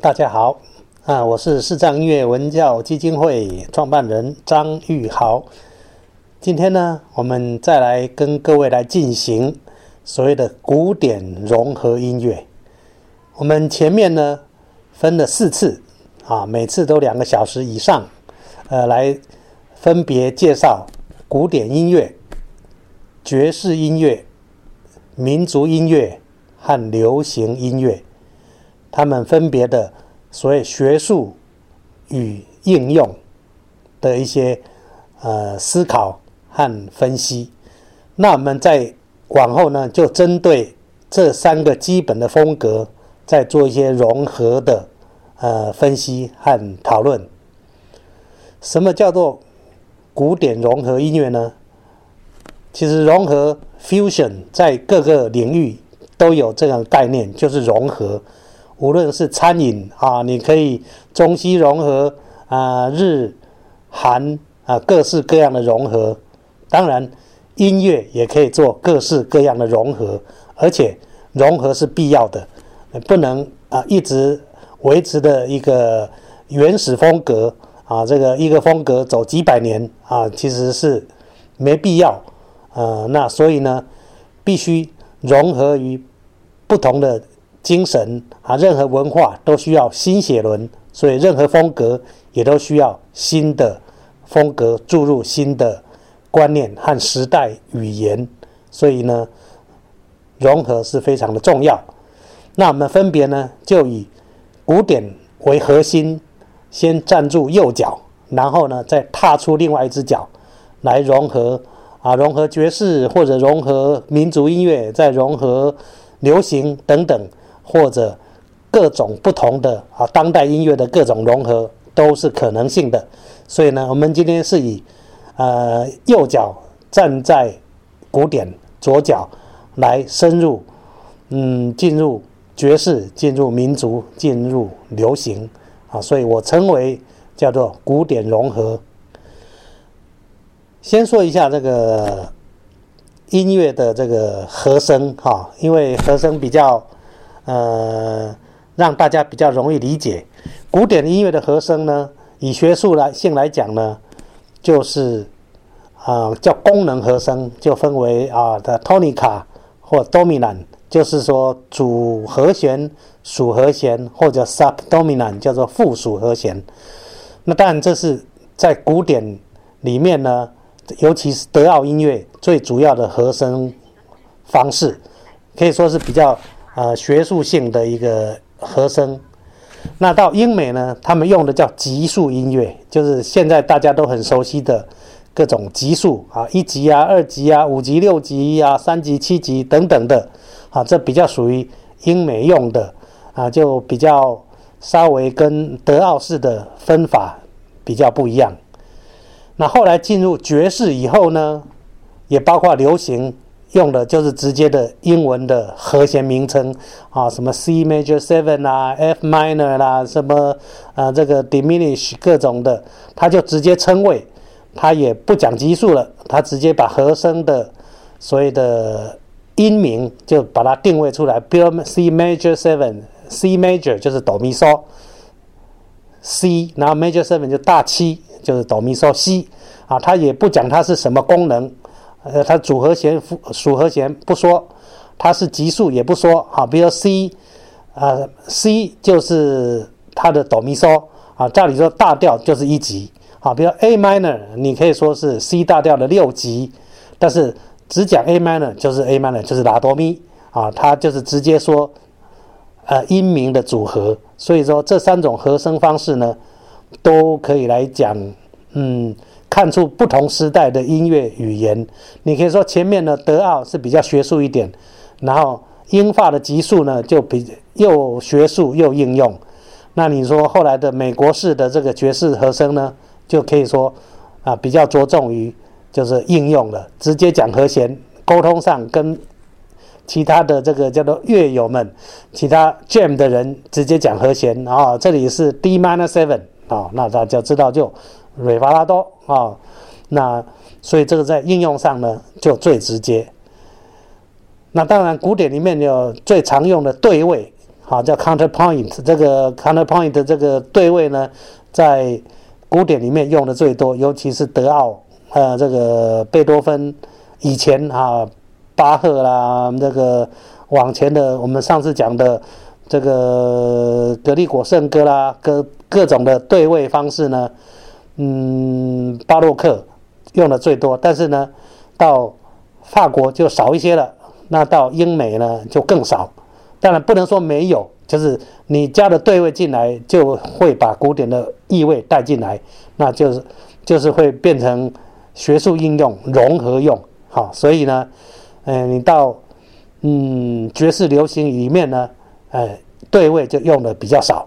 大家好，啊，我是视障音乐文教基金会创办人张玉豪。今天呢，我们再来跟各位来进行所谓的古典融合音乐。我们前面呢分了四次，啊，每次都两个小时以上，呃，来分别介绍古典音乐、爵士音乐、民族音乐和流行音乐。他们分别的所谓学术与应用的一些呃思考和分析，那我们在往后呢，就针对这三个基本的风格，再做一些融合的呃分析和讨论。什么叫做古典融合音乐呢？其实融合 （fusion） 在各个领域都有这样概念，就是融合。无论是餐饮啊，你可以中西融合啊，日韩啊，各式各样的融合。当然，音乐也可以做各式各样的融合，而且融合是必要的，不能啊一直维持的一个原始风格啊，这个一个风格走几百年啊，其实是没必要。呃，那所以呢，必须融合于不同的。精神啊，任何文化都需要新血轮，所以任何风格也都需要新的风格注入新的观念和时代语言。所以呢，融合是非常的重要。那我们分别呢，就以古典为核心，先站住右脚，然后呢，再踏出另外一只脚来融合啊，融合爵士或者融合民族音乐，再融合流行等等。或者各种不同的啊，当代音乐的各种融合都是可能性的。所以呢，我们今天是以呃右脚站在古典，左脚来深入，嗯，进入爵士，进入民族，进入流行啊。所以我称为叫做古典融合。先说一下这个音乐的这个和声哈，因为和声比较。呃，让大家比较容易理解，古典音乐的和声呢，以学术来性来讲呢，就是啊叫功能和声，就分为啊的 tonica 或 dominant，就是说主和弦属和弦，或者 subdominant 叫做附属和弦。那当然这是在古典里面呢，尤其是德奥音乐最主要的和声方式，可以说是比较。呃，学术性的一个和声。那到英美呢，他们用的叫级数音乐，就是现在大家都很熟悉的各种级数啊，一级啊、二级啊、五级、六级啊、三级、七级等等的啊，这比较属于英美用的啊，就比较稍微跟德奥式的分法比较不一样。那后来进入爵士以后呢，也包括流行。用的就是直接的英文的和弦名称啊，什么 C major seven 啊，F minor 啦，什么啊这个 diminish 各种的，他就直接称谓，他也不讲级数了，他直接把和声的所谓的音名就把它定位出来，比如 C major seven，C major 就是哆咪嗦，C，然后 major seven 就大七就是哆咪嗦西啊，他也不讲它是什么功能。呃，它主和弦、副属和弦不说，它是级数也不说。好，比如说 C，呃，C 就是它的哆咪嗦啊。照理说大调就是一级。好，比如 A minor，你可以说是 C 大调的六级，但是只讲 A minor 就是 A minor 就是拉哆咪啊，它就是直接说呃音名的组合。所以说这三种和声方式呢，都可以来讲，嗯。看出不同时代的音乐语言，你可以说前面的德奥是比较学术一点，然后英法的级数呢就比又学术又应用。那你说后来的美国式的这个爵士和声呢，就可以说啊比较着重于就是应用了，直接讲和弦，沟通上跟其他的这个叫做乐友们，其他 jam 的人直接讲和弦啊，这里是 D minor seven 啊，那大家知道就。瑞法拉多啊，那所以这个在应用上呢就最直接。那当然，古典里面有最常用的对位好叫 counterpoint，这个 counterpoint 这个对位呢，在古典里面用的最多，尤其是德奥，呃，这个贝多芬以前啊，巴赫啦，这个往前的，我们上次讲的这个格里果圣歌啦，各各种的对位方式呢，嗯，巴洛克用的最多，但是呢，到法国就少一些了，那到英美呢就更少。当然不能说没有，就是你加的对位进来，就会把古典的意味带进来，那就是就是会变成学术应用融合用，好，所以呢，嗯，你到嗯爵士流行里面呢，哎，对位就用的比较少，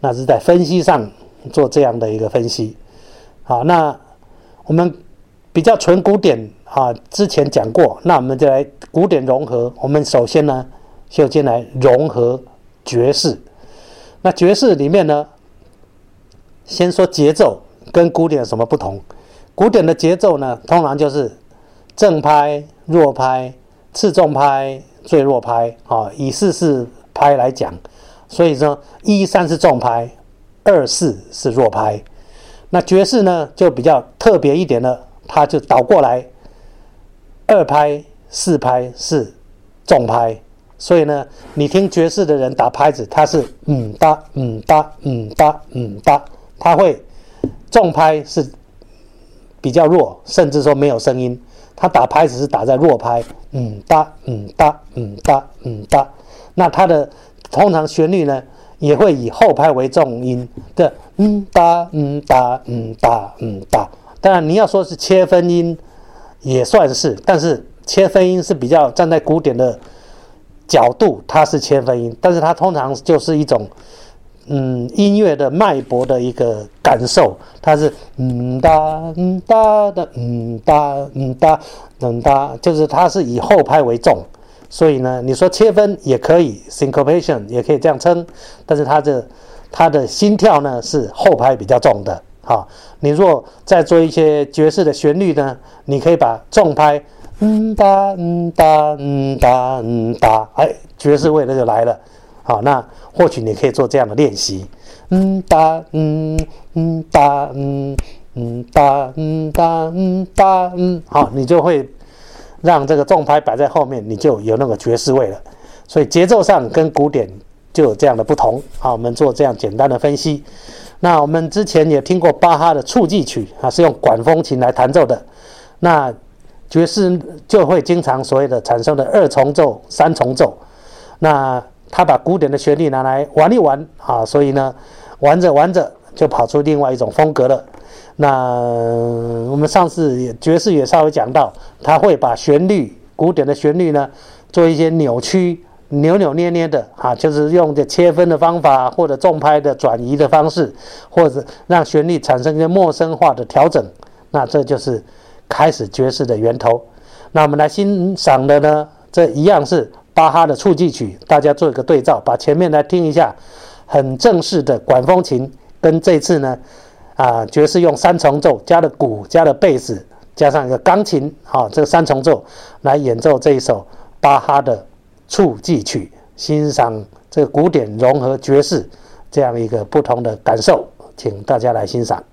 那是在分析上做这样的一个分析，好，那我们比较纯古典啊，之前讲过，那我们就来古典融合，我们首先呢。就进来融合爵士，那爵士里面呢，先说节奏跟古典有什么不同？古典的节奏呢，通常就是正拍、弱拍、次重拍、最弱拍啊，以四四拍来讲，所以说一三是重拍，二四是弱拍。那爵士呢，就比较特别一点了，它就倒过来，二拍、四拍是重拍。所以呢，你听爵士的人打拍子，他是嗯哒嗯哒嗯哒嗯哒，他会重拍是比较弱，甚至说没有声音。他打拍子是打在弱拍，嗯哒嗯哒嗯哒嗯哒。那他的通常旋律呢，也会以后拍为重音的嗯哒嗯哒嗯哒嗯哒。当然你要说是切分音，也算是，但是切分音是比较站在古典的。角度它是切分音，但是它通常就是一种，嗯，音乐的脉搏的一个感受，它是嗯哒嗯哒的嗯哒嗯哒嗯哒，就是它是以后拍为重，所以呢，你说切分也可以，syncopation 也可以这样称，但是它的它的心跳呢是后拍比较重的，好，你若再做一些爵士的旋律呢，你可以把重拍。嗯哒嗯哒嗯哒嗯哒，哎，爵士味那就来了。好，那或许你可以做这样的练习。嗯哒嗯嗯哒嗯嗯哒嗯哒嗯哒嗯，好，你就会让这个重拍摆在后面，你就有那个爵士味了。所以节奏上跟古典就有这样的不同。好，我们做这样简单的分析。那我们之前也听过巴哈的触记曲啊，是用管风琴来弹奏的。那爵士就会经常所谓的产生的二重奏、三重奏，那他把古典的旋律拿来玩一玩啊，所以呢，玩着玩着就跑出另外一种风格了。那我们上次爵士也稍微讲到，他会把旋律、古典的旋律呢做一些扭曲、扭扭捏捏的啊，就是用这切分的方法，或者重拍的转移的方式，或者让旋律产生一些陌生化的调整。那这就是。开始爵士的源头，那我们来欣赏的呢，这一样是巴哈的促进曲，大家做一个对照，把前面来听一下，很正式的管风琴，跟这次呢，啊，爵士用三重奏加了鼓，加了贝斯，加上一个钢琴，好，这个三重奏来演奏这一首巴哈的促进曲，欣赏这个古典融合爵士这样一个不同的感受，请大家来欣赏。